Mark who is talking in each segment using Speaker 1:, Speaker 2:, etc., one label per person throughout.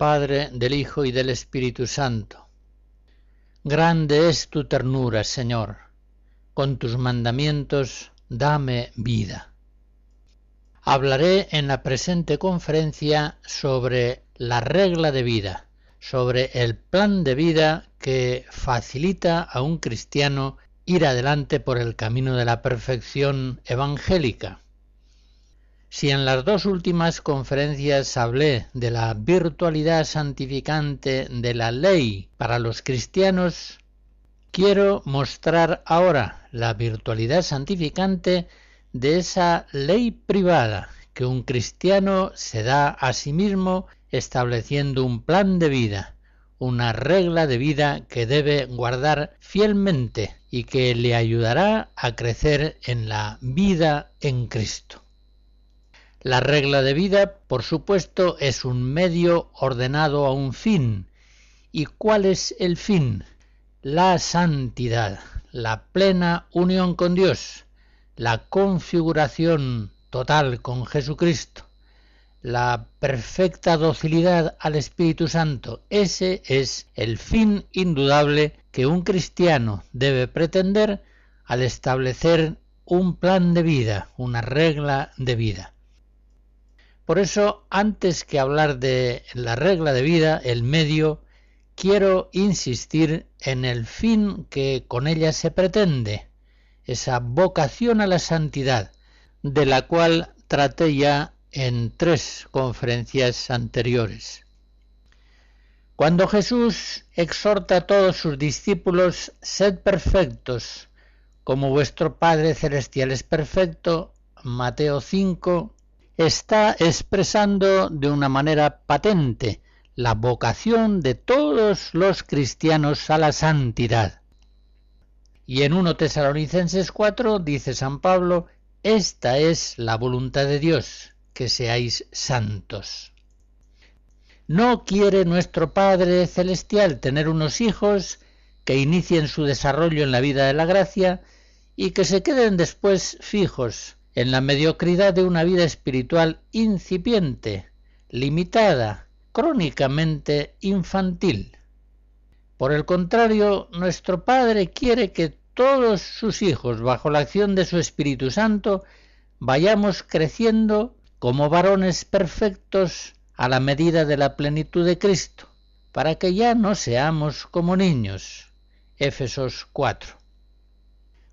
Speaker 1: Padre, del Hijo y del Espíritu Santo. Grande es tu ternura, Señor. Con tus mandamientos dame vida. Hablaré en la presente conferencia sobre la regla de vida, sobre el plan de vida que facilita a un cristiano ir adelante por el camino de la perfección evangélica. Si en las dos últimas conferencias hablé de la virtualidad santificante de la ley para los cristianos, quiero mostrar ahora la virtualidad santificante de esa ley privada que un cristiano se da a sí mismo estableciendo un plan de vida, una regla de vida que debe guardar fielmente y que le ayudará a crecer en la vida en Cristo. La regla de vida, por supuesto, es un medio ordenado a un fin. ¿Y cuál es el fin? La santidad, la plena unión con Dios, la configuración total con Jesucristo, la perfecta docilidad al Espíritu Santo. Ese es el fin indudable que un cristiano debe pretender al establecer un plan de vida, una regla de vida. Por eso, antes que hablar de la regla de vida, el medio, quiero insistir en el fin que con ella se pretende, esa vocación a la santidad, de la cual traté ya en tres conferencias anteriores. Cuando Jesús exhorta a todos sus discípulos, sed perfectos, como vuestro Padre Celestial es perfecto, Mateo 5, está expresando de una manera patente la vocación de todos los cristianos a la santidad. Y en 1 Tesalonicenses 4 dice San Pablo, esta es la voluntad de Dios, que seáis santos. No quiere nuestro Padre Celestial tener unos hijos que inicien su desarrollo en la vida de la gracia y que se queden después fijos en la mediocridad de una vida espiritual incipiente, limitada, crónicamente infantil. Por el contrario, nuestro Padre quiere que todos sus hijos, bajo la acción de su Espíritu Santo, vayamos creciendo como varones perfectos a la medida de la plenitud de Cristo, para que ya no seamos como niños. Éfesos 4.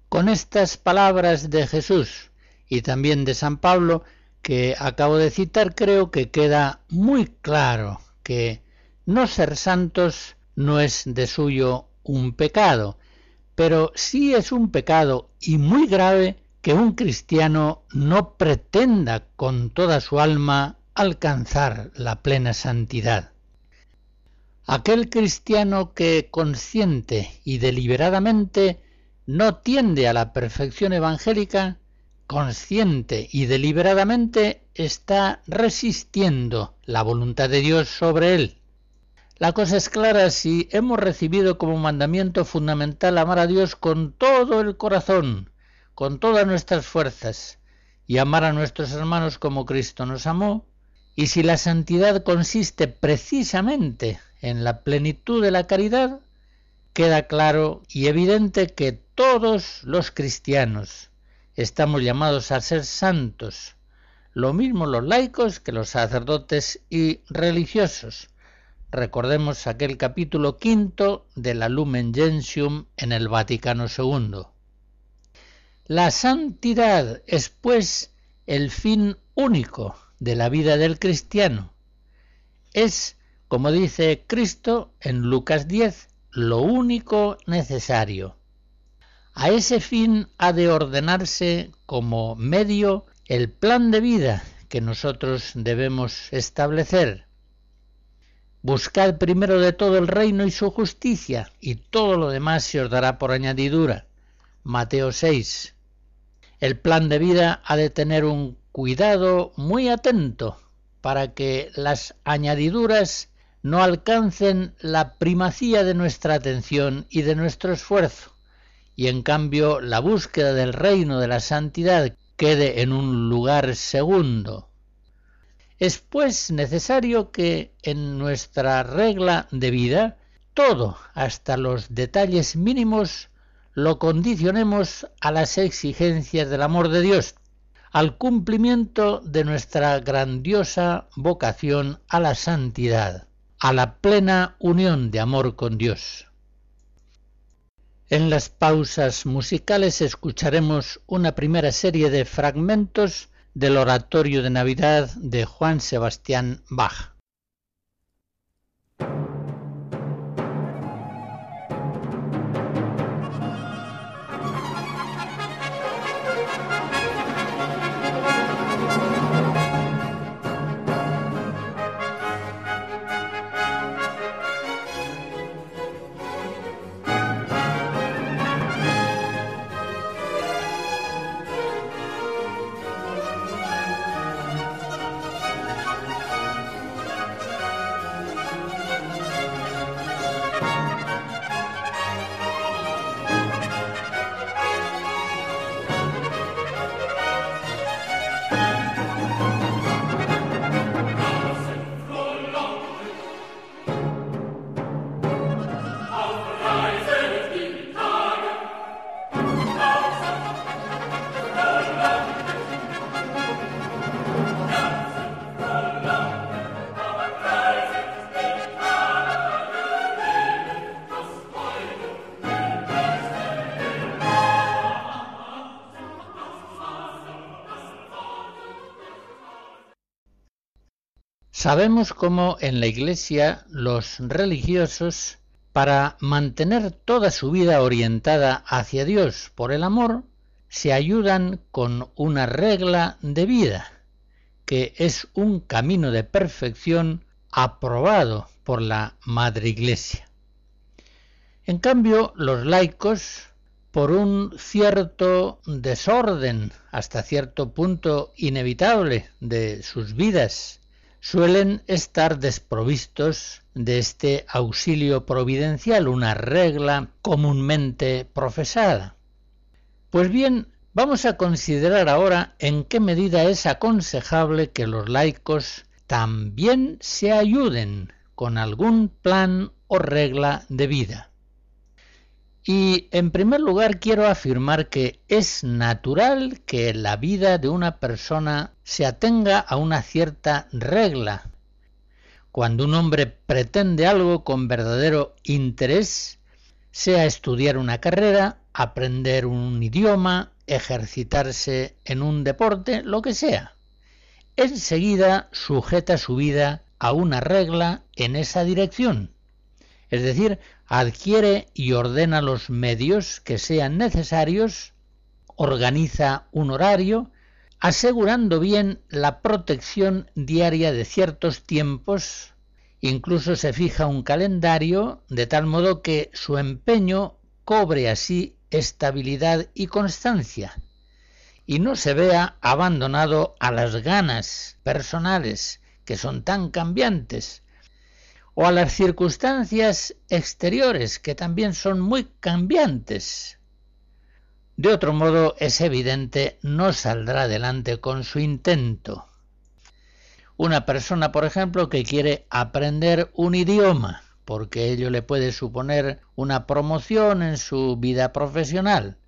Speaker 1: Con estas palabras de Jesús, y también de San Pablo que acabo de citar, creo que queda muy claro que no ser santos no es de suyo un pecado, pero sí es un pecado y muy grave que un cristiano no pretenda con toda su alma alcanzar la plena santidad. Aquel cristiano que consciente y deliberadamente no tiende a la perfección evangélica consciente y deliberadamente está resistiendo la voluntad de Dios sobre él. La cosa es clara si hemos recibido como mandamiento fundamental amar a Dios con todo el corazón, con todas nuestras fuerzas, y amar a nuestros hermanos como Cristo nos amó, y si la santidad consiste precisamente en la plenitud de la caridad, queda claro y evidente que todos los cristianos, estamos llamados a ser santos, lo mismo los laicos que los sacerdotes y religiosos. Recordemos aquel capítulo quinto de la Lumen Gentium en el Vaticano II. La santidad es pues el fin único de la vida del cristiano. Es, como dice Cristo en Lucas 10, lo único necesario. A ese fin ha de ordenarse como medio el plan de vida que nosotros debemos establecer. Buscad primero de todo el reino y su justicia, y todo lo demás se os dará por añadidura. Mateo 6. El plan de vida ha de tener un cuidado muy atento para que las añadiduras no alcancen la primacía de nuestra atención y de nuestro esfuerzo, y en cambio la búsqueda del reino de la santidad quede en un lugar segundo. Es pues necesario que en nuestra regla de vida todo, hasta los detalles mínimos, lo condicionemos a las exigencias del amor de Dios, al cumplimiento de nuestra grandiosa vocación a la santidad, a la plena unión de amor con Dios. En las pausas musicales escucharemos una primera serie de fragmentos del oratorio de Navidad de Juan Sebastián Bach. Sabemos cómo en la Iglesia los religiosos, para mantener toda su vida orientada hacia Dios por el amor, se ayudan con una regla de vida, que es un camino de perfección aprobado por la Madre Iglesia. En cambio, los laicos, por un cierto desorden, hasta cierto punto inevitable de sus vidas, suelen estar desprovistos de este auxilio providencial, una regla comúnmente profesada. Pues bien, vamos a considerar ahora en qué medida es aconsejable que los laicos también se ayuden con algún plan o regla de vida. Y en primer lugar quiero afirmar que es natural que la vida de una persona se atenga a una cierta regla. Cuando un hombre pretende algo con verdadero interés, sea estudiar una carrera, aprender un idioma, ejercitarse en un deporte, lo que sea, enseguida sujeta su vida a una regla en esa dirección. Es decir, adquiere y ordena los medios que sean necesarios, organiza un horario, asegurando bien la protección diaria de ciertos tiempos, incluso se fija un calendario de tal modo que su empeño cobre así estabilidad y constancia, y no se vea abandonado a las ganas personales que son tan cambiantes, o a las circunstancias exteriores, que también son muy cambiantes. De otro modo, es evidente, no saldrá adelante con su intento. Una persona, por ejemplo, que quiere aprender un idioma, porque ello le puede suponer una promoción en su vida profesional,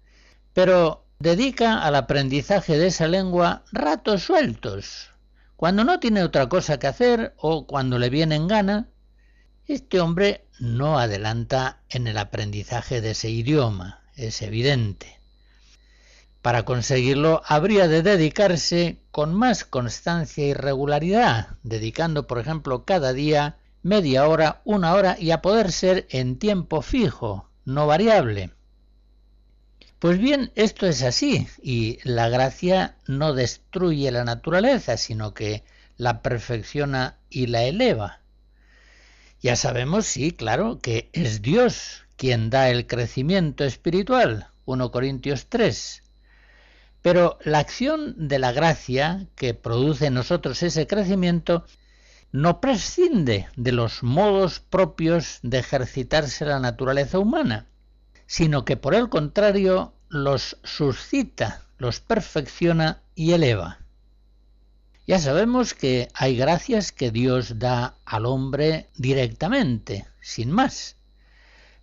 Speaker 1: pero dedica al aprendizaje de esa lengua ratos sueltos, cuando no tiene otra cosa que hacer o cuando le viene en gana, este hombre no adelanta en el aprendizaje de ese idioma, es evidente. Para conseguirlo habría de dedicarse con más constancia y regularidad, dedicando, por ejemplo, cada día media hora, una hora y a poder ser en tiempo fijo, no variable. Pues bien, esto es así, y la gracia no destruye la naturaleza, sino que la perfecciona y la eleva. Ya sabemos, sí, claro, que es Dios quien da el crecimiento espiritual, 1 Corintios 3. Pero la acción de la gracia que produce en nosotros ese crecimiento no prescinde de los modos propios de ejercitarse la naturaleza humana, sino que por el contrario los suscita, los perfecciona y eleva. Ya sabemos que hay gracias que Dios da al hombre directamente, sin más.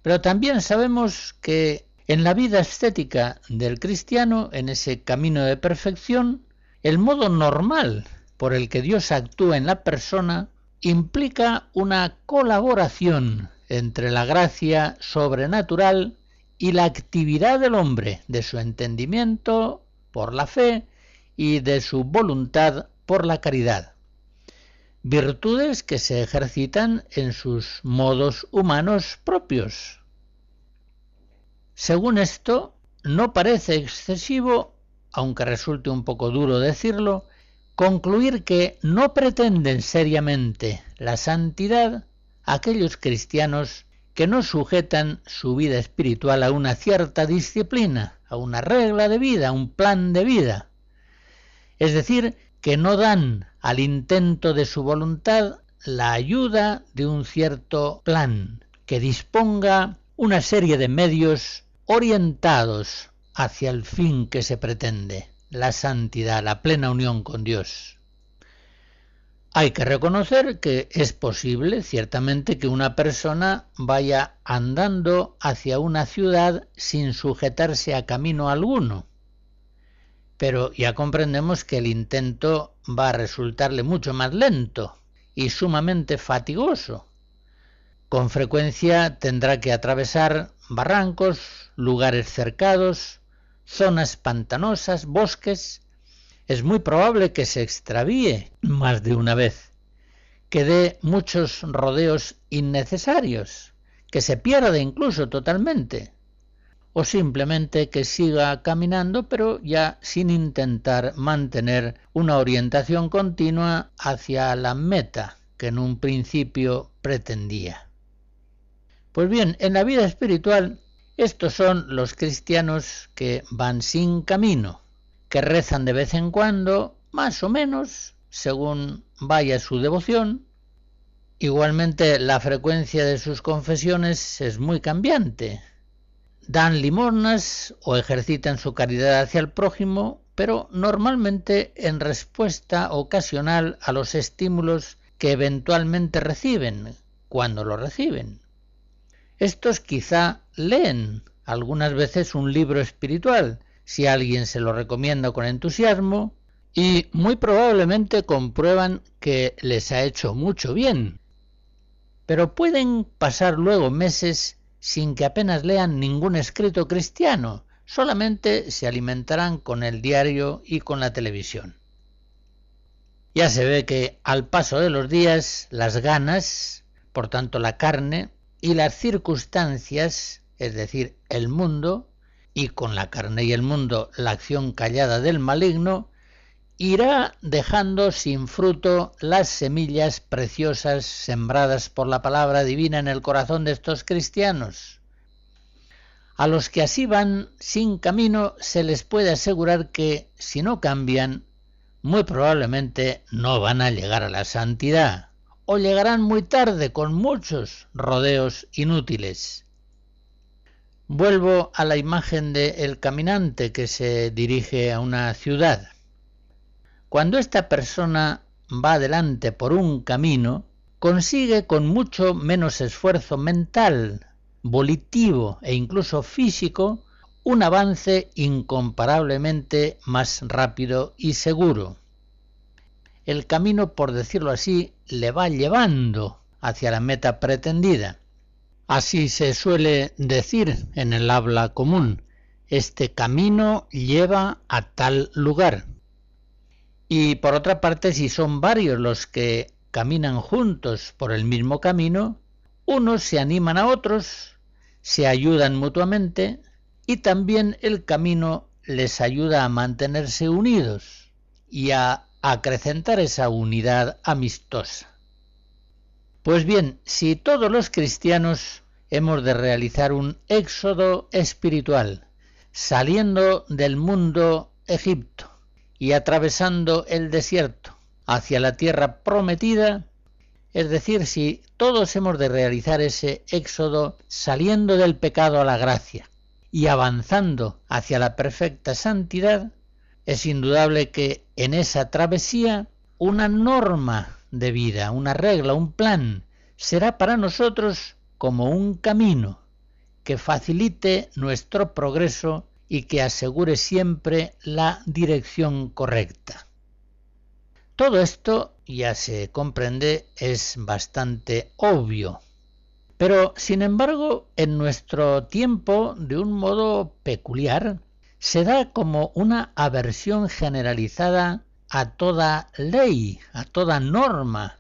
Speaker 1: Pero también sabemos que en la vida estética del cristiano, en ese camino de perfección, el modo normal por el que Dios actúa en la persona implica una colaboración entre la gracia sobrenatural y la actividad del hombre, de su entendimiento por la fe y de su voluntad por la caridad. Virtudes que se ejercitan en sus modos humanos propios. Según esto, no parece excesivo, aunque resulte un poco duro decirlo, concluir que no pretenden seriamente la santidad aquellos cristianos que no sujetan su vida espiritual a una cierta disciplina, a una regla de vida, a un plan de vida. Es decir, que no dan al intento de su voluntad la ayuda de un cierto plan que disponga una serie de medios orientados hacia el fin que se pretende, la santidad, la plena unión con Dios. Hay que reconocer que es posible, ciertamente, que una persona vaya andando hacia una ciudad sin sujetarse a camino alguno pero ya comprendemos que el intento va a resultarle mucho más lento y sumamente fatigoso. Con frecuencia tendrá que atravesar barrancos, lugares cercados, zonas pantanosas, bosques. Es muy probable que se extravíe más de una vez, que dé muchos rodeos innecesarios, que se pierda incluso totalmente o simplemente que siga caminando pero ya sin intentar mantener una orientación continua hacia la meta que en un principio pretendía. Pues bien, en la vida espiritual estos son los cristianos que van sin camino, que rezan de vez en cuando, más o menos, según vaya su devoción. Igualmente la frecuencia de sus confesiones es muy cambiante, dan limosnas o ejercitan su caridad hacia el prójimo, pero normalmente en respuesta ocasional a los estímulos que eventualmente reciben, cuando lo reciben. Estos quizá leen algunas veces un libro espiritual, si alguien se lo recomienda con entusiasmo, y muy probablemente comprueban que les ha hecho mucho bien. Pero pueden pasar luego meses sin que apenas lean ningún escrito cristiano, solamente se alimentarán con el diario y con la televisión. Ya se ve que al paso de los días las ganas, por tanto la carne, y las circunstancias, es decir, el mundo, y con la carne y el mundo la acción callada del maligno, irá dejando sin fruto las semillas preciosas sembradas por la palabra divina en el corazón de estos cristianos. A los que así van sin camino se les puede asegurar que, si no cambian, muy probablemente no van a llegar a la santidad, o llegarán muy tarde con muchos rodeos inútiles. Vuelvo a la imagen de caminante que se dirige a una ciudad. Cuando esta persona va adelante por un camino, consigue con mucho menos esfuerzo mental, volitivo e incluso físico un avance incomparablemente más rápido y seguro. El camino, por decirlo así, le va llevando hacia la meta pretendida. Así se suele decir en el habla común, este camino lleva a tal lugar. Y por otra parte, si son varios los que caminan juntos por el mismo camino, unos se animan a otros, se ayudan mutuamente y también el camino les ayuda a mantenerse unidos y a acrecentar esa unidad amistosa. Pues bien, si todos los cristianos hemos de realizar un éxodo espiritual, saliendo del mundo Egipto y atravesando el desierto hacia la tierra prometida, es decir, si todos hemos de realizar ese éxodo saliendo del pecado a la gracia y avanzando hacia la perfecta santidad, es indudable que en esa travesía una norma de vida, una regla, un plan, será para nosotros como un camino que facilite nuestro progreso y que asegure siempre la dirección correcta. Todo esto, ya se comprende, es bastante obvio. Pero, sin embargo, en nuestro tiempo, de un modo peculiar, se da como una aversión generalizada a toda ley, a toda norma.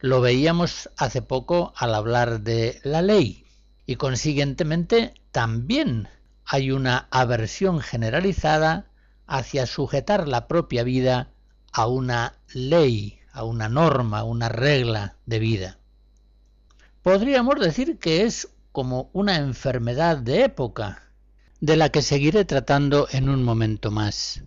Speaker 1: Lo veíamos hace poco al hablar de la ley y consiguientemente también hay una aversión generalizada hacia sujetar la propia vida a una ley, a una norma, una regla de vida. Podríamos decir que es como una enfermedad de época, de la que seguiré tratando en un momento más.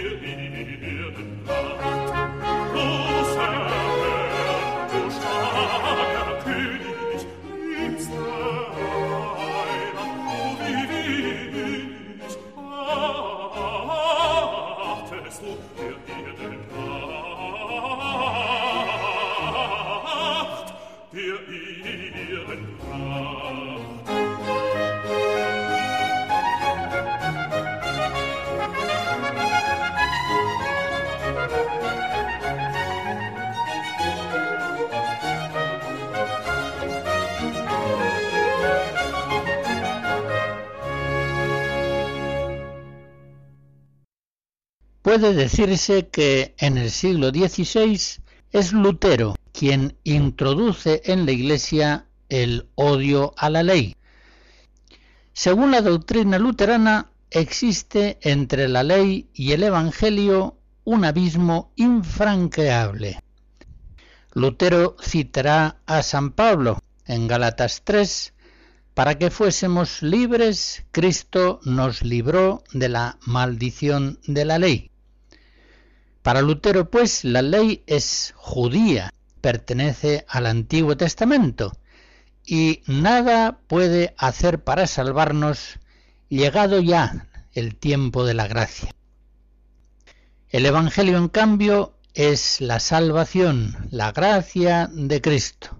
Speaker 1: Yeah. Puede decirse que en el siglo XVI es Lutero quien introduce en la Iglesia el odio a la ley. Según la doctrina luterana, existe entre la ley y el Evangelio un abismo infranqueable. Lutero citará a San Pablo en Galatas 3, para que fuésemos libres, Cristo nos libró de la maldición de la ley. Para Lutero, pues, la ley es judía, pertenece al Antiguo Testamento, y nada puede hacer para salvarnos llegado ya el tiempo de la gracia. El Evangelio, en cambio, es la salvación, la gracia de Cristo,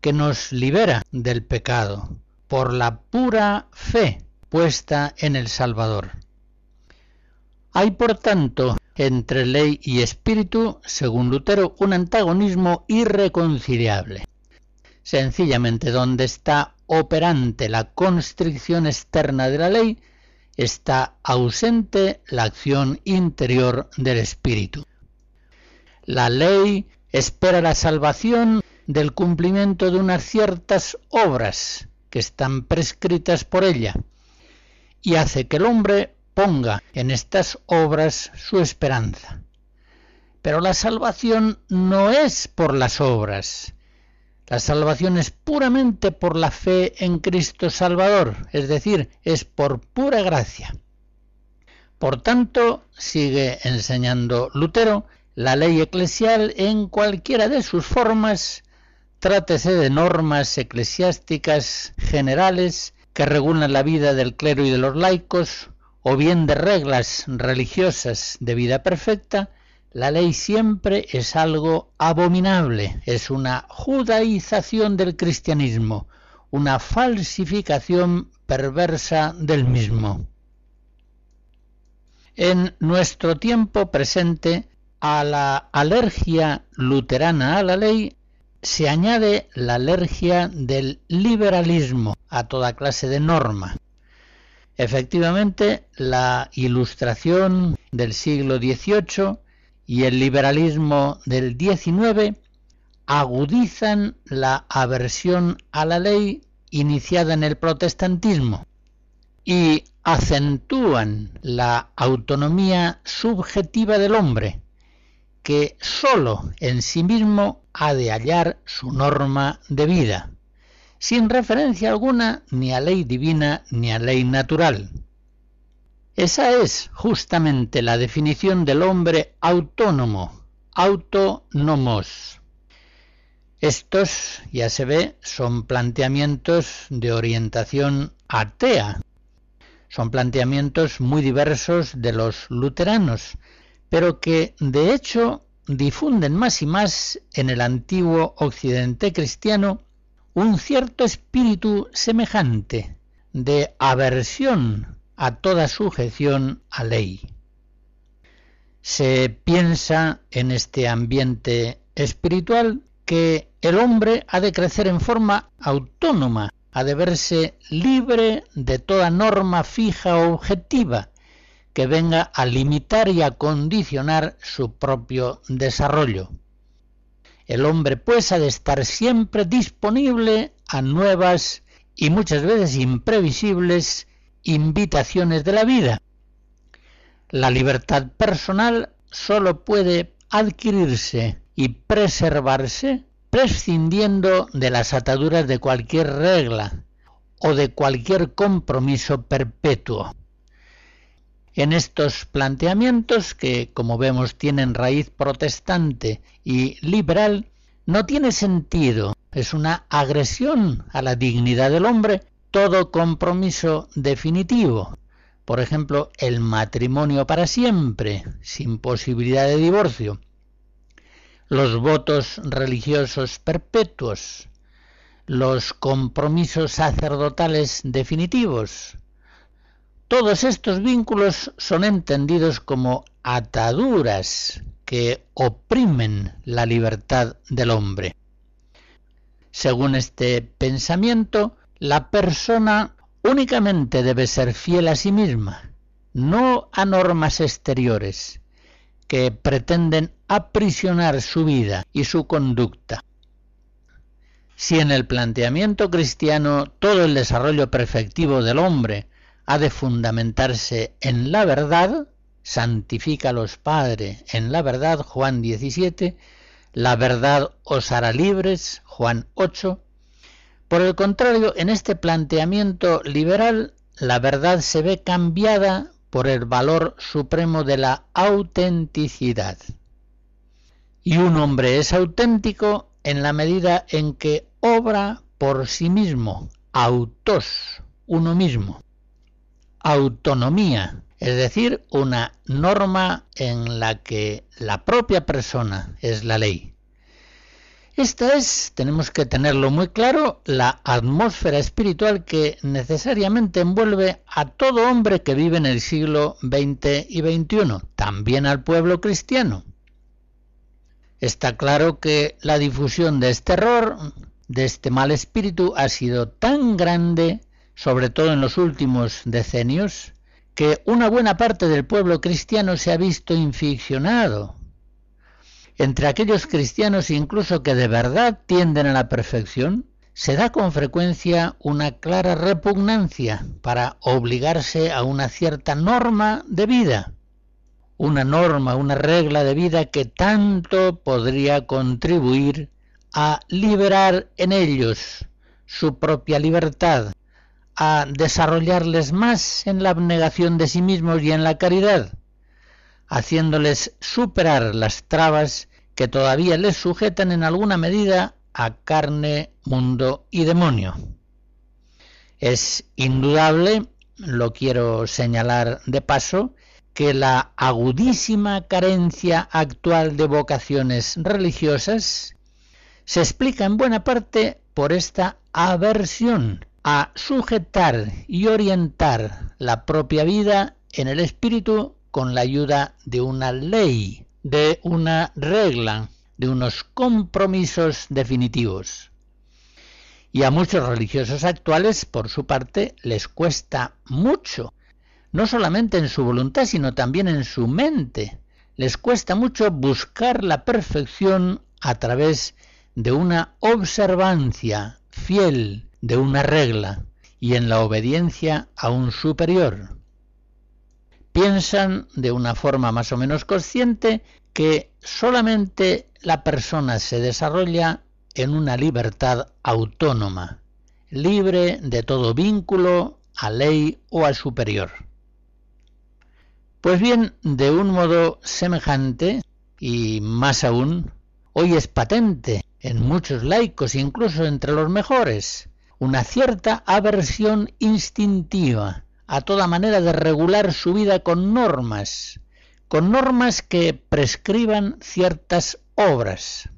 Speaker 1: que nos libera del pecado por la pura fe puesta en el Salvador. Hay, por tanto, entre ley y espíritu, según Lutero, un antagonismo irreconciliable. Sencillamente, donde está operante la constricción externa de la ley, está ausente la acción interior del espíritu. La ley espera la salvación del cumplimiento de unas ciertas obras que están prescritas por ella y hace que el hombre ponga en estas obras su esperanza. Pero la salvación no es por las obras. La salvación es puramente por la fe en Cristo Salvador, es decir, es por pura gracia. Por tanto, sigue enseñando Lutero, la ley eclesial en cualquiera de sus formas, trátese de normas eclesiásticas generales que regulan la vida del clero y de los laicos, o bien de reglas religiosas de vida perfecta, la ley siempre es algo abominable, es una judaización del cristianismo, una falsificación perversa del mismo. En nuestro tiempo presente, a la alergia luterana a la ley se añade la alergia del liberalismo a toda clase de norma. Efectivamente, la ilustración del siglo XVIII y el liberalismo del XIX agudizan la aversión a la ley iniciada en el protestantismo y acentúan la autonomía subjetiva del hombre, que sólo en sí mismo ha de hallar su norma de vida, sin referencia alguna ni a ley divina ni a ley natural. Esa es justamente la definición del hombre autónomo, autónomos. Estos, ya se ve, son planteamientos de orientación atea. Son planteamientos muy diversos de los luteranos, pero que de hecho difunden más y más en el antiguo occidente cristiano un cierto espíritu semejante de aversión a toda sujeción a ley. Se piensa en este ambiente espiritual que el hombre ha de crecer en forma autónoma, ha de verse libre de toda norma fija o objetiva, que venga a limitar y a condicionar su propio desarrollo. El hombre pues ha de estar siempre disponible a nuevas y muchas veces imprevisibles invitaciones de la vida. La libertad personal sólo puede adquirirse y preservarse prescindiendo de las ataduras de cualquier regla o de cualquier compromiso perpetuo. En estos planteamientos, que como vemos tienen raíz protestante y liberal, no tiene sentido, es una agresión a la dignidad del hombre todo compromiso definitivo, por ejemplo, el matrimonio para siempre, sin posibilidad de divorcio, los votos religiosos perpetuos, los compromisos sacerdotales definitivos, todos estos vínculos son entendidos como ataduras que oprimen la libertad del hombre. Según este pensamiento, la persona únicamente debe ser fiel a sí misma, no a normas exteriores que pretenden aprisionar su vida y su conducta. Si en el planteamiento cristiano todo el desarrollo perfectivo del hombre ha de fundamentarse en la verdad, santifica los padres en la verdad, Juan 17, la verdad os hará libres, Juan 8. Por el contrario, en este planteamiento liberal, la verdad se ve cambiada por el valor supremo de la autenticidad. Y un hombre es auténtico en la medida en que obra por sí mismo, autos, uno mismo autonomía, es decir, una norma en la que la propia persona es la ley. Esta es, tenemos que tenerlo muy claro, la atmósfera espiritual que necesariamente envuelve a todo hombre que vive en el siglo XX y XXI, también al pueblo cristiano. Está claro que la difusión de este error, de este mal espíritu, ha sido tan grande sobre todo en los últimos decenios, que una buena parte del pueblo cristiano se ha visto inficcionado. Entre aquellos cristianos incluso que de verdad tienden a la perfección, se da con frecuencia una clara repugnancia para obligarse a una cierta norma de vida, una norma, una regla de vida que tanto podría contribuir a liberar en ellos su propia libertad, a desarrollarles más en la abnegación de sí mismos y en la caridad, haciéndoles superar las trabas que todavía les sujetan en alguna medida a carne, mundo y demonio. Es indudable, lo quiero señalar de paso, que la agudísima carencia actual de vocaciones religiosas se explica en buena parte por esta aversión a sujetar y orientar la propia vida en el espíritu con la ayuda de una ley, de una regla, de unos compromisos definitivos. Y a muchos religiosos actuales, por su parte, les cuesta mucho, no solamente en su voluntad, sino también en su mente. Les cuesta mucho buscar la perfección a través de una observancia fiel de una regla y en la obediencia a un superior piensan de una forma más o menos consciente que solamente la persona se desarrolla en una libertad autónoma, libre de todo vínculo a ley o al superior. Pues bien, de un modo semejante, y más aún, hoy es patente en muchos laicos, incluso entre los mejores, una cierta aversión instintiva a toda manera de regular su vida con normas, con normas que prescriban ciertas obras.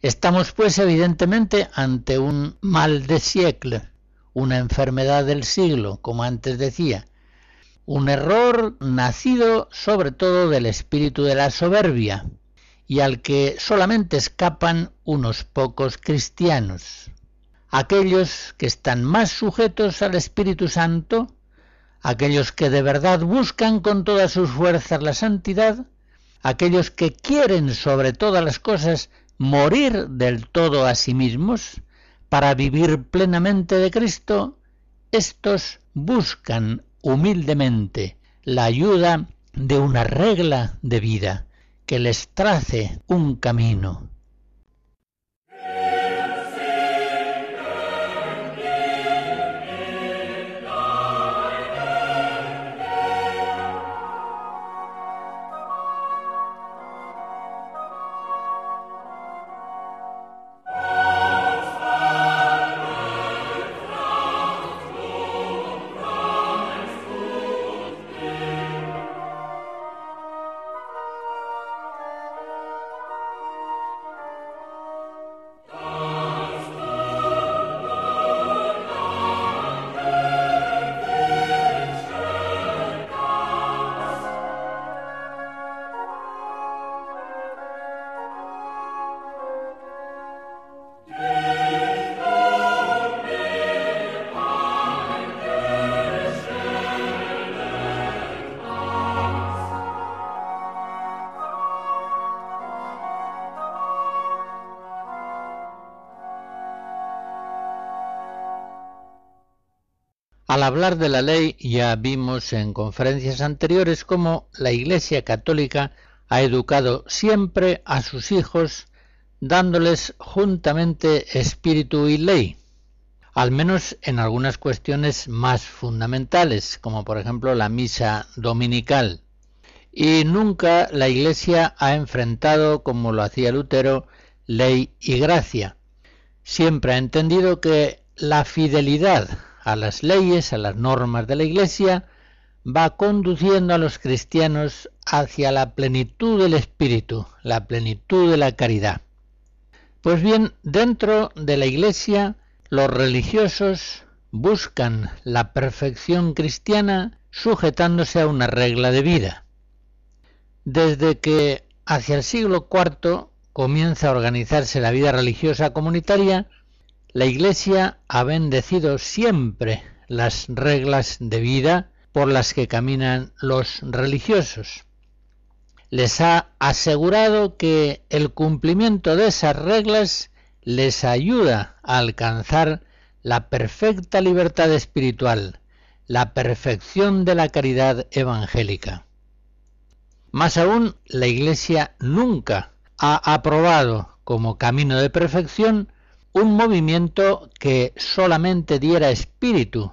Speaker 1: Estamos pues evidentemente ante un mal de siècle, una enfermedad del siglo, como antes decía, un error nacido sobre todo del espíritu de la soberbia y al que solamente escapan unos pocos cristianos, aquellos que están más sujetos al Espíritu Santo aquellos que de verdad buscan con todas sus fuerzas la santidad, aquellos que quieren sobre todas las cosas morir del todo a sí mismos para vivir plenamente de Cristo, estos buscan humildemente la ayuda de una regla de vida que les trace un camino. Al hablar de la ley ya vimos en conferencias anteriores cómo la Iglesia Católica ha educado siempre a sus hijos dándoles juntamente espíritu y ley, al menos en algunas cuestiones más fundamentales, como por ejemplo la misa dominical. Y nunca la Iglesia ha enfrentado, como lo hacía Lutero, ley y gracia. Siempre ha entendido que la fidelidad a las leyes, a las normas de la Iglesia, va conduciendo a los cristianos hacia la plenitud del Espíritu, la plenitud de la caridad. Pues bien, dentro de la Iglesia, los religiosos buscan la perfección cristiana sujetándose a una regla de vida. Desde que hacia el siglo IV comienza a organizarse la vida religiosa comunitaria, la Iglesia ha bendecido siempre las reglas de vida por las que caminan los religiosos. Les ha asegurado que el cumplimiento de esas reglas les ayuda a alcanzar la perfecta libertad espiritual, la perfección de la caridad evangélica. Más aún, la Iglesia nunca ha aprobado como camino de perfección un movimiento que solamente diera espíritu,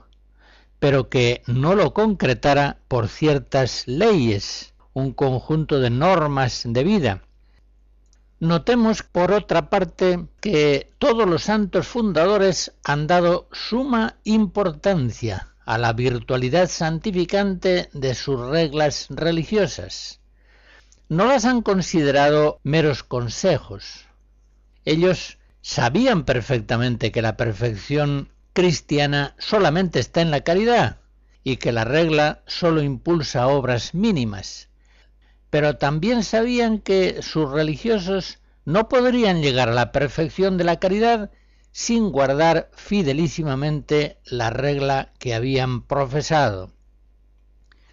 Speaker 1: pero que no lo concretara por ciertas leyes un conjunto de normas de vida. Notemos, por otra parte, que todos los santos fundadores han dado suma importancia a la virtualidad santificante de sus reglas religiosas. No las han considerado meros consejos. Ellos sabían perfectamente que la perfección cristiana solamente está en la caridad y que la regla solo impulsa obras mínimas. Pero también sabían que sus religiosos no podrían llegar a la perfección de la caridad sin guardar fidelísimamente la regla que habían profesado.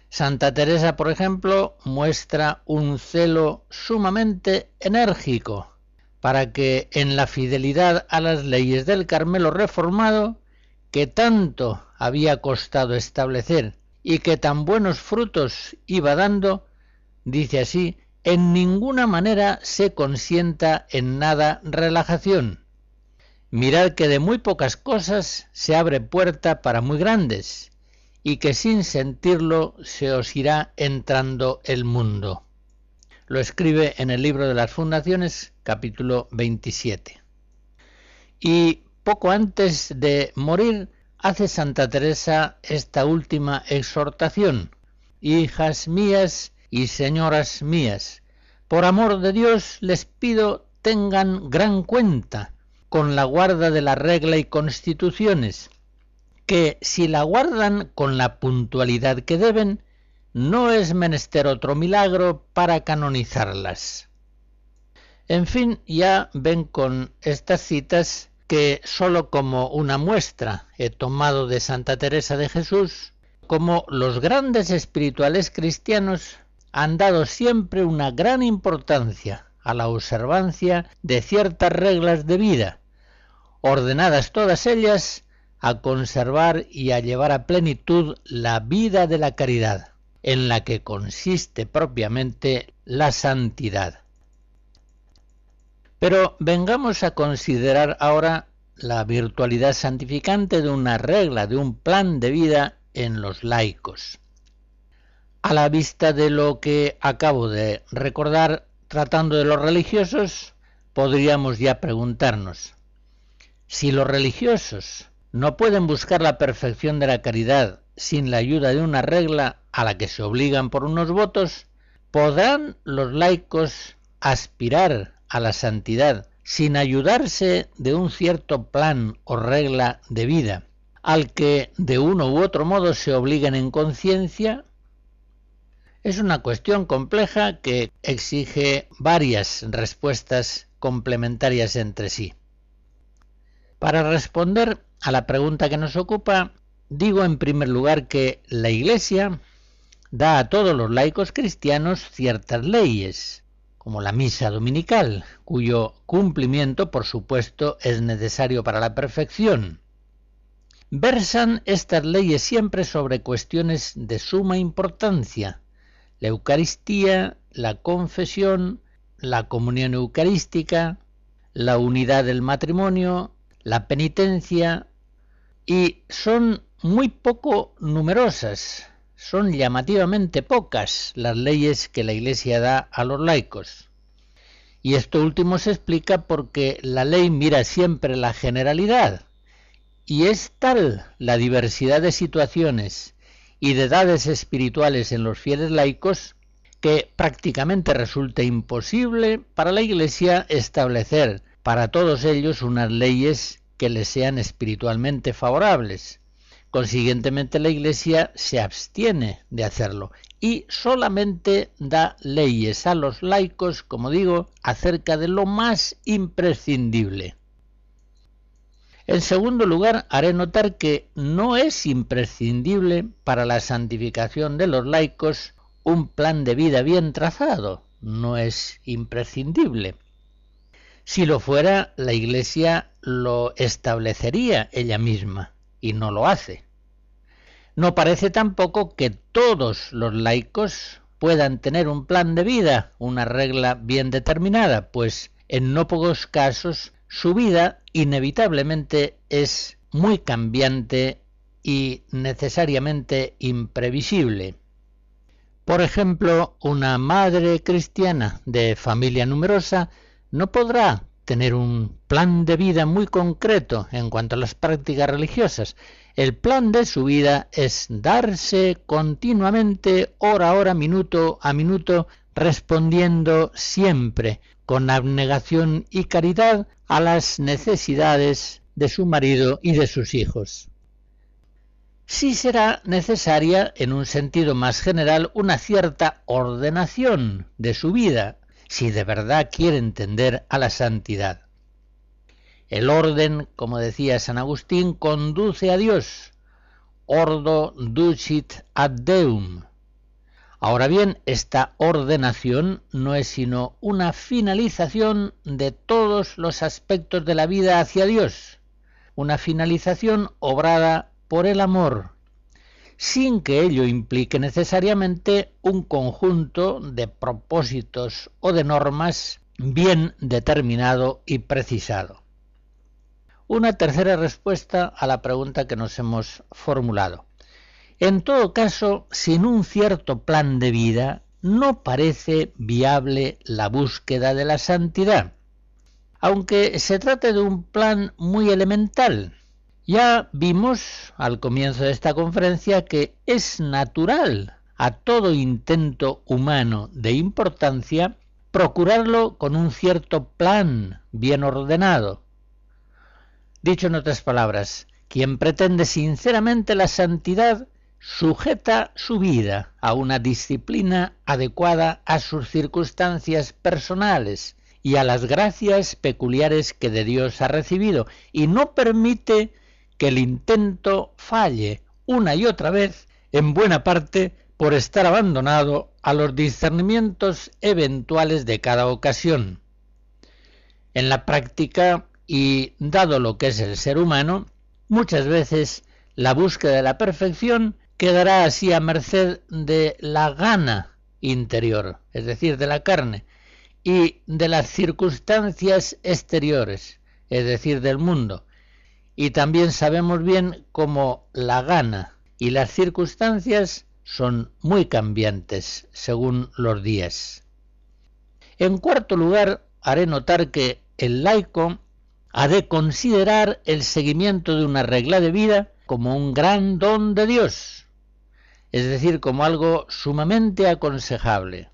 Speaker 1: Santa Teresa, por ejemplo, muestra un celo sumamente enérgico para que en la fidelidad a las leyes del Carmelo reformado, que tanto había costado establecer y que tan buenos frutos iba dando, dice así, en ninguna manera se consienta en nada relajación, Mirad que de muy pocas cosas se abre puerta para muy grandes, y que sin sentirlo se os irá entrando el mundo. Lo escribe en el libro de las fundaciones, capítulo 27. Y poco antes de morir, hace Santa Teresa esta última exhortación. Hijas mías y señoras mías, por amor de Dios les pido tengan gran cuenta con la guarda de la regla y constituciones, que si la guardan con la puntualidad que deben, no es menester otro milagro para canonizarlas. En fin, ya ven con estas citas que sólo como una muestra he tomado de Santa Teresa de Jesús, como los grandes espirituales cristianos han dado siempre una gran importancia a la observancia de ciertas reglas de vida, ordenadas todas ellas a conservar y a llevar a plenitud la vida de la caridad, en la que consiste propiamente la santidad. Pero vengamos a considerar ahora la virtualidad santificante de una regla, de un plan de vida en los laicos. A la vista de lo que acabo de recordar, tratando de los religiosos, podríamos ya preguntarnos, si los religiosos no pueden buscar la perfección de la caridad sin la ayuda de una regla a la que se obligan por unos votos, ¿podrán los laicos aspirar a la santidad sin ayudarse de un cierto plan o regla de vida al que de uno u otro modo se obliguen en conciencia? Es una cuestión compleja que exige varias respuestas complementarias entre sí. Para responder a la pregunta que nos ocupa, digo en primer lugar que la Iglesia da a todos los laicos cristianos ciertas leyes, como la misa dominical, cuyo cumplimiento, por supuesto, es necesario para la perfección. Versan estas leyes siempre sobre cuestiones de suma importancia, la Eucaristía, la confesión, la comunión eucarística, la unidad del matrimonio, la penitencia y son muy poco numerosas, son llamativamente pocas las leyes que la Iglesia da a los laicos. Y esto último se explica porque la ley mira siempre la generalidad y es tal la diversidad de situaciones y de edades espirituales en los fieles laicos que prácticamente resulta imposible para la Iglesia establecer para todos ellos unas leyes que les sean espiritualmente favorables. Consiguientemente la Iglesia se abstiene de hacerlo y solamente da leyes a los laicos, como digo, acerca de lo más imprescindible. En segundo lugar, haré notar que no es imprescindible para la santificación de los laicos un plan de vida bien trazado, no es imprescindible. Si lo fuera, la Iglesia lo establecería ella misma, y no lo hace. No parece tampoco que todos los laicos puedan tener un plan de vida, una regla bien determinada, pues en no pocos casos su vida inevitablemente es muy cambiante y necesariamente imprevisible. Por ejemplo, una madre cristiana de familia numerosa no podrá tener un plan de vida muy concreto en cuanto a las prácticas religiosas. El plan de su vida es darse continuamente, hora a hora, minuto a minuto, respondiendo siempre con abnegación y caridad a las necesidades de su marido y de sus hijos sí será necesaria, en un sentido más general, una cierta ordenación de su vida, si de verdad quiere entender a la santidad. El orden, como decía San Agustín, conduce a Dios. Ordo ducit ad Deum. Ahora bien, esta ordenación no es sino una finalización de todos los aspectos de la vida hacia Dios, una finalización obrada por el amor, sin que ello implique necesariamente un conjunto de propósitos o de normas bien determinado y precisado. Una tercera respuesta a la pregunta que nos hemos formulado. En todo caso, sin un cierto plan de vida, no parece viable la búsqueda de la santidad, aunque se trate de un plan muy elemental, ya vimos al comienzo de esta conferencia que es natural a todo intento humano de importancia procurarlo con un cierto plan bien ordenado. Dicho en otras palabras, quien pretende sinceramente la santidad sujeta su vida a una disciplina adecuada a sus circunstancias personales y a las gracias peculiares que de Dios ha recibido y no permite que el intento falle una y otra vez, en buena parte por estar abandonado a los discernimientos eventuales de cada ocasión. En la práctica, y dado lo que es el ser humano, muchas veces la búsqueda de la perfección quedará así a merced de la gana interior, es decir, de la carne, y de las circunstancias exteriores, es decir, del mundo, y también sabemos bien cómo la gana y las circunstancias son muy cambiantes según los días. En cuarto lugar, haré notar que el laico ha de considerar el seguimiento de una regla de vida como un gran don de Dios, es decir, como algo sumamente aconsejable.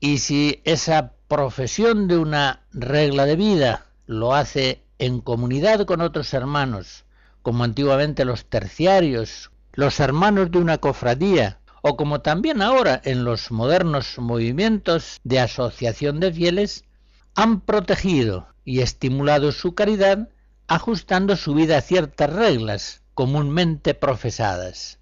Speaker 1: Y si esa profesión de una regla de vida lo hace en comunidad con otros hermanos, como antiguamente los terciarios, los hermanos de una cofradía, o como también ahora en los modernos movimientos de asociación de fieles, han protegido y estimulado su caridad ajustando su vida a ciertas reglas comúnmente profesadas.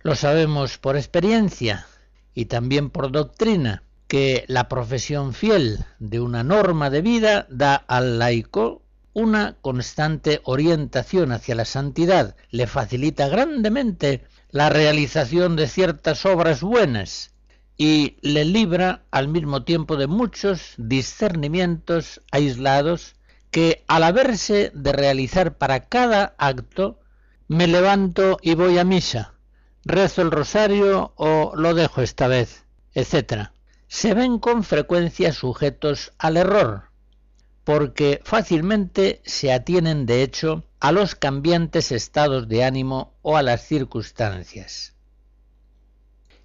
Speaker 1: Lo sabemos por experiencia y también por doctrina, que la profesión fiel de una norma de vida da al laico una constante orientación hacia la santidad, le facilita grandemente la realización de ciertas obras buenas y le libra al mismo tiempo de muchos discernimientos aislados que al haberse de realizar para cada acto, me levanto y voy a misa, rezo el rosario o lo dejo esta vez, etc se ven con frecuencia sujetos al error, porque fácilmente se atienen de hecho a los cambiantes estados de ánimo o a las circunstancias.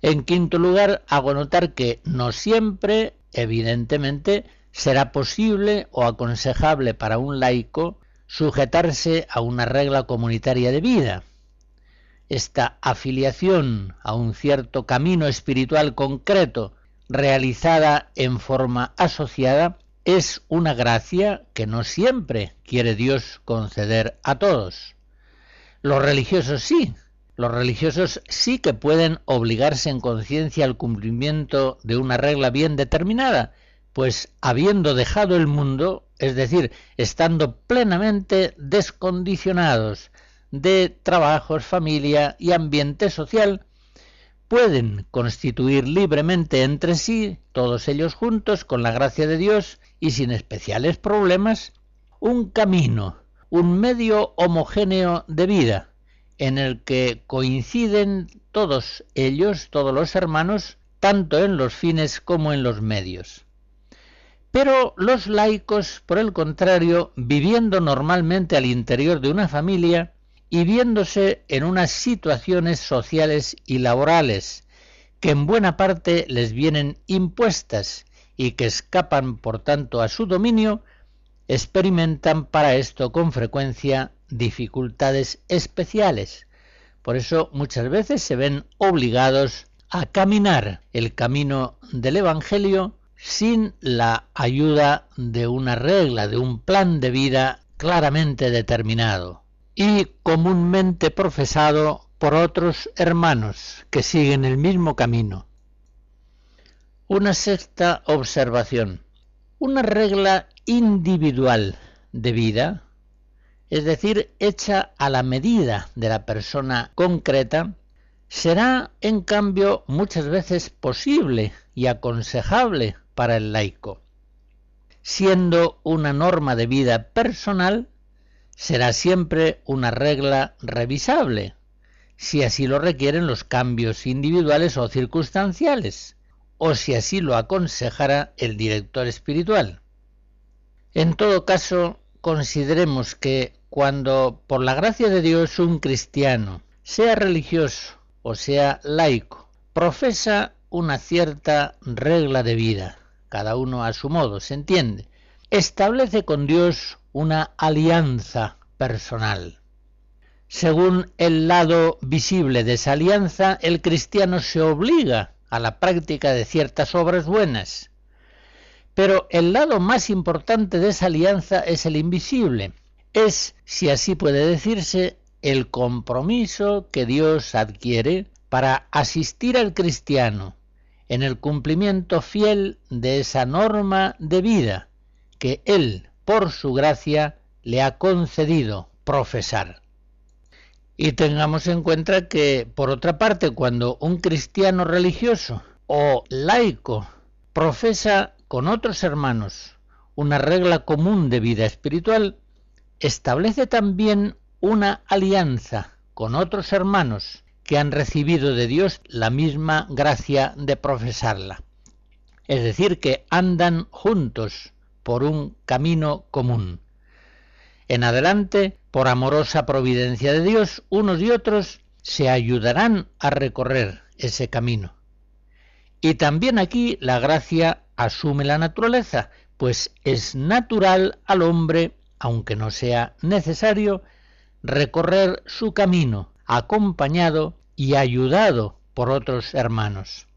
Speaker 1: En quinto lugar, hago notar que no siempre, evidentemente, será posible o aconsejable para un laico sujetarse a una regla comunitaria de vida. Esta afiliación a un cierto camino espiritual concreto realizada en forma asociada es una gracia que no siempre quiere Dios conceder a todos. Los religiosos sí, los religiosos sí que pueden obligarse en conciencia al cumplimiento de una regla bien determinada, pues habiendo dejado el mundo, es decir, estando plenamente descondicionados de trabajos, familia y ambiente social, pueden constituir libremente entre sí, todos ellos juntos, con la gracia de Dios y sin especiales problemas, un camino, un medio homogéneo de vida, en el que coinciden todos ellos, todos los hermanos, tanto en los fines como en los medios. Pero los laicos, por el contrario, viviendo normalmente al interior de una familia y viéndose en unas situaciones sociales y laborales que en buena parte les vienen impuestas y que escapan por tanto a su dominio, experimentan para esto con frecuencia dificultades especiales. Por eso muchas veces se ven obligados a caminar el camino del Evangelio sin la ayuda de una regla, de un plan de vida claramente determinado y comúnmente profesado por otros hermanos que siguen el mismo camino. Una sexta observación. Una regla individual de vida, es decir, hecha a la medida de la persona concreta, será en cambio muchas veces posible y aconsejable para el laico. Siendo una norma de vida personal, será siempre una regla revisable, si así lo requieren los cambios individuales o circunstanciales, o si así lo aconsejara el director espiritual. En todo caso, consideremos que cuando por la gracia de Dios un cristiano, sea religioso o sea laico, profesa una cierta regla de vida, cada uno a su modo, se entiende. Establece con Dios una alianza personal. Según el lado visible de esa alianza, el cristiano se obliga a la práctica de ciertas obras buenas. Pero el lado más importante de esa alianza es el invisible. Es, si así puede decirse, el compromiso que Dios adquiere para asistir al cristiano en el cumplimiento fiel de esa norma de vida que Él, por su gracia, le ha concedido profesar. Y tengamos en cuenta que, por otra parte, cuando un cristiano religioso o laico profesa con otros hermanos una regla común de vida espiritual, establece también una alianza con otros hermanos que han recibido de Dios la misma gracia de profesarla. Es decir, que andan juntos por un camino común. En adelante, por amorosa providencia de Dios, unos y otros se ayudarán a recorrer ese camino. Y también aquí la gracia asume la naturaleza, pues es natural al hombre, aunque no sea necesario, recorrer su camino acompañado y ayudado por otros hermanos.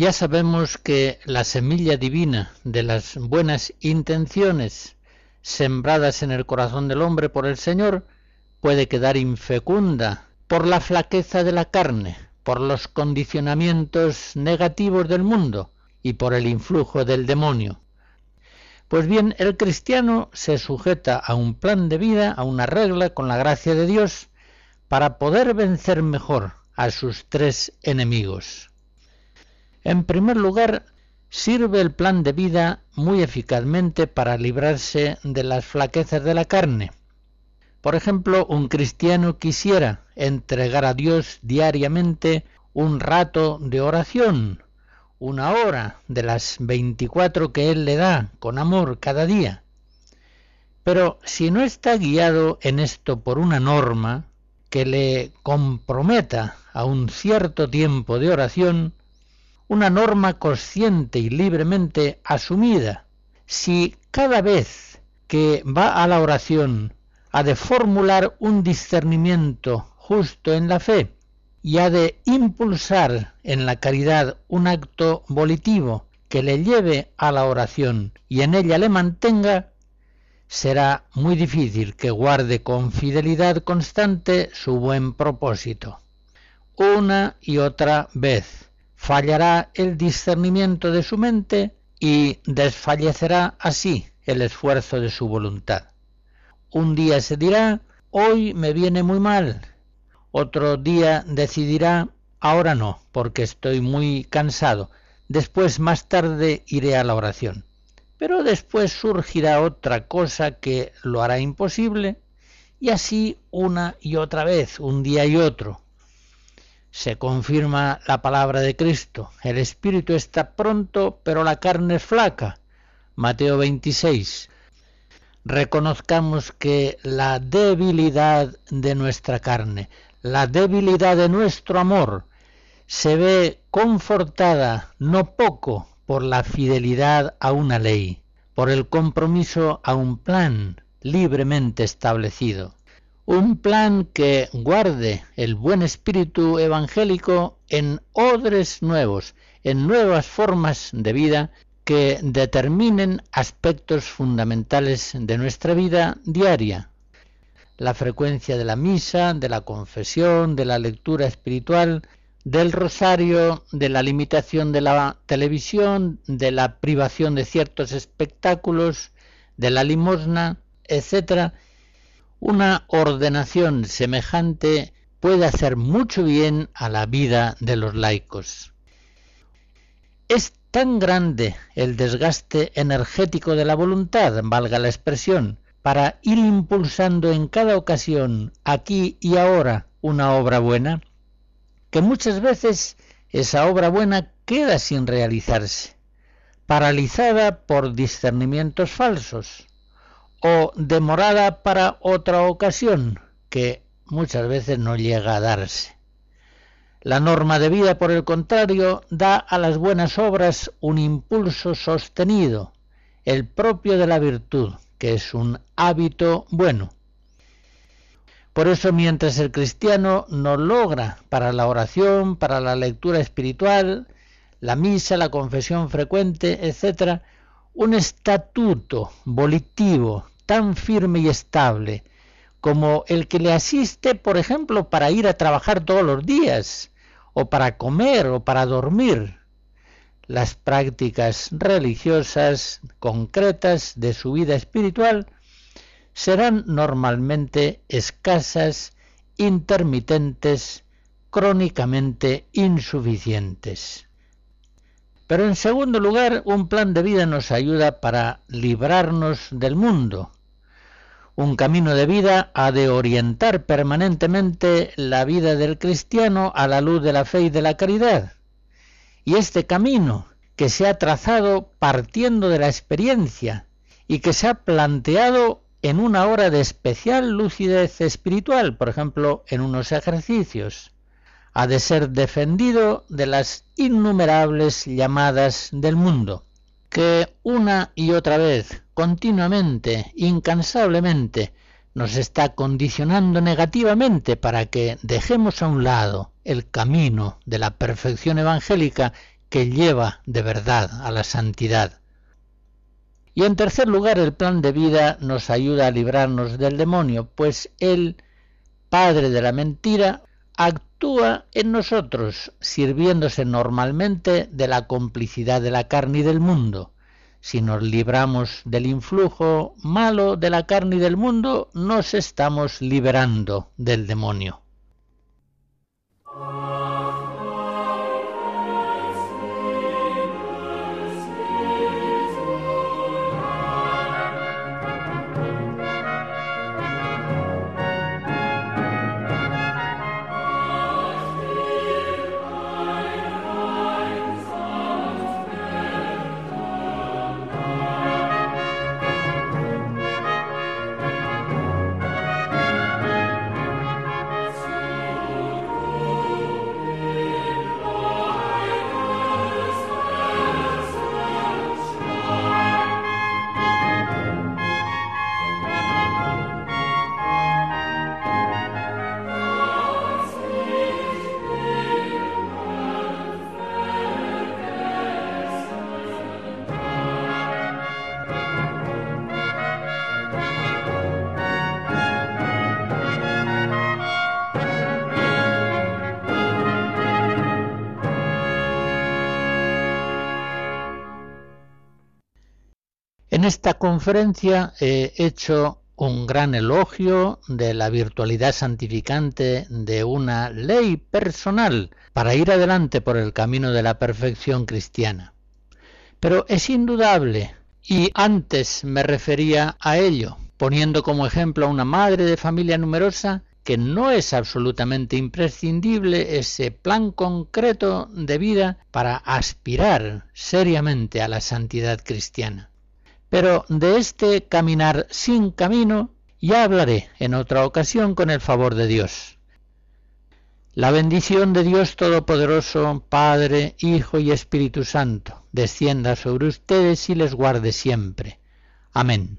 Speaker 1: Ya sabemos que la semilla divina de las buenas intenciones sembradas en el corazón del hombre por el Señor puede quedar infecunda por la flaqueza de la carne, por los condicionamientos negativos del mundo y por el influjo del demonio. Pues bien, el cristiano se sujeta a un plan de vida, a una regla con la gracia de Dios, para poder vencer mejor a sus tres enemigos. En primer lugar, sirve el plan de vida muy eficazmente para librarse de las flaquezas de la carne. Por ejemplo, un cristiano quisiera entregar a Dios diariamente un rato de oración, una hora de las 24 que Él le da con amor cada día. Pero si no está guiado en esto por una norma que le comprometa a un cierto tiempo de oración, una norma consciente y libremente asumida, si cada vez que va a la oración ha de formular un discernimiento justo en la fe y ha de impulsar en la caridad un acto volitivo que le lleve a la oración y en ella le mantenga, será muy difícil que guarde con fidelidad constante su buen propósito. Una y otra vez fallará el discernimiento de su mente y desfallecerá así el esfuerzo de su voluntad. Un día se dirá, hoy me viene muy mal. Otro día decidirá, ahora no, porque estoy muy cansado. Después, más tarde, iré a la oración pero después surgirá otra cosa que lo hará imposible y así una y otra vez, un día y otro. Se confirma la palabra de Cristo, el espíritu está pronto, pero la carne es flaca. Mateo 26. Reconozcamos que la debilidad de nuestra carne, la debilidad de nuestro amor, se ve confortada no poco por la fidelidad a una ley, por el compromiso a un plan libremente establecido. Un plan que guarde el buen espíritu evangélico en odres nuevos, en nuevas formas de vida que determinen aspectos fundamentales de nuestra vida diaria. La frecuencia de la misa, de la confesión, de la lectura espiritual, del rosario, de la limitación de la televisión, de la privación de ciertos espectáculos, de la limosna, etc., una ordenación semejante puede hacer mucho bien a la vida de los laicos. Es tan grande el desgaste energético de la voluntad, valga la expresión, para ir impulsando en cada ocasión, aquí y ahora, una obra buena, que muchas veces esa obra buena queda sin realizarse, paralizada por discernimientos falsos o demorada para otra ocasión que muchas veces no llega a darse. La norma de vida, por el contrario, da a las buenas obras un impulso sostenido, el propio de la virtud, que es un hábito bueno. Por eso mientras el cristiano no logra para la oración, para la lectura espiritual, la misa, la confesión frecuente, etc., un estatuto volitivo tan firme y estable como el que le asiste, por ejemplo, para ir a trabajar todos los días, o para comer, o para dormir. Las prácticas religiosas concretas de su vida espiritual serán normalmente escasas, intermitentes, crónicamente insuficientes. Pero en segundo lugar, un plan de vida nos ayuda para librarnos del mundo. Un camino de vida ha de orientar permanentemente la vida del cristiano a la luz de la fe y de la caridad. Y este camino, que se ha trazado partiendo de la experiencia y que se ha planteado en una hora de especial lucidez espiritual, por ejemplo, en unos ejercicios, ha de ser defendido de las innumerables llamadas del mundo, que una y otra vez, continuamente, incansablemente, nos está condicionando negativamente para que dejemos a un lado el camino de la perfección evangélica que lleva de verdad a la santidad. Y en tercer lugar, el plan de vida nos ayuda a librarnos del demonio, pues el padre de la mentira actúa en nosotros, sirviéndose normalmente de la complicidad de la carne y del mundo. Si nos libramos del influjo malo de la carne y del mundo, nos estamos liberando del demonio. Esta conferencia he hecho un gran elogio de la virtualidad santificante de una ley personal para ir adelante por el camino de la perfección cristiana. Pero es indudable, y antes me refería a ello, poniendo como ejemplo a una madre de familia numerosa, que no es absolutamente imprescindible ese plan concreto de vida para aspirar seriamente a la santidad cristiana. Pero de este caminar sin camino ya hablaré en otra ocasión con el favor de Dios. La bendición de Dios Todopoderoso, Padre, Hijo y Espíritu Santo, descienda sobre ustedes y les guarde siempre. Amén.